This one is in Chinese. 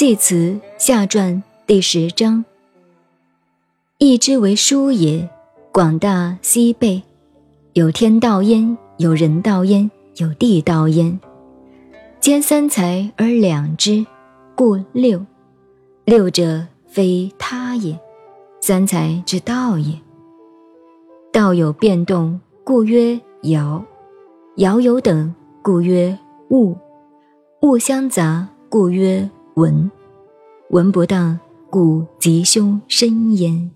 系辞下传第十章。义之为书也，广大西备，有天道焉，有人道焉，有地道焉。兼三才而两之，故六。六者非他也，三才之道也。道有变动，故曰爻；爻有等，故曰物；物相杂，故曰闻，闻不当，故吉凶深焉。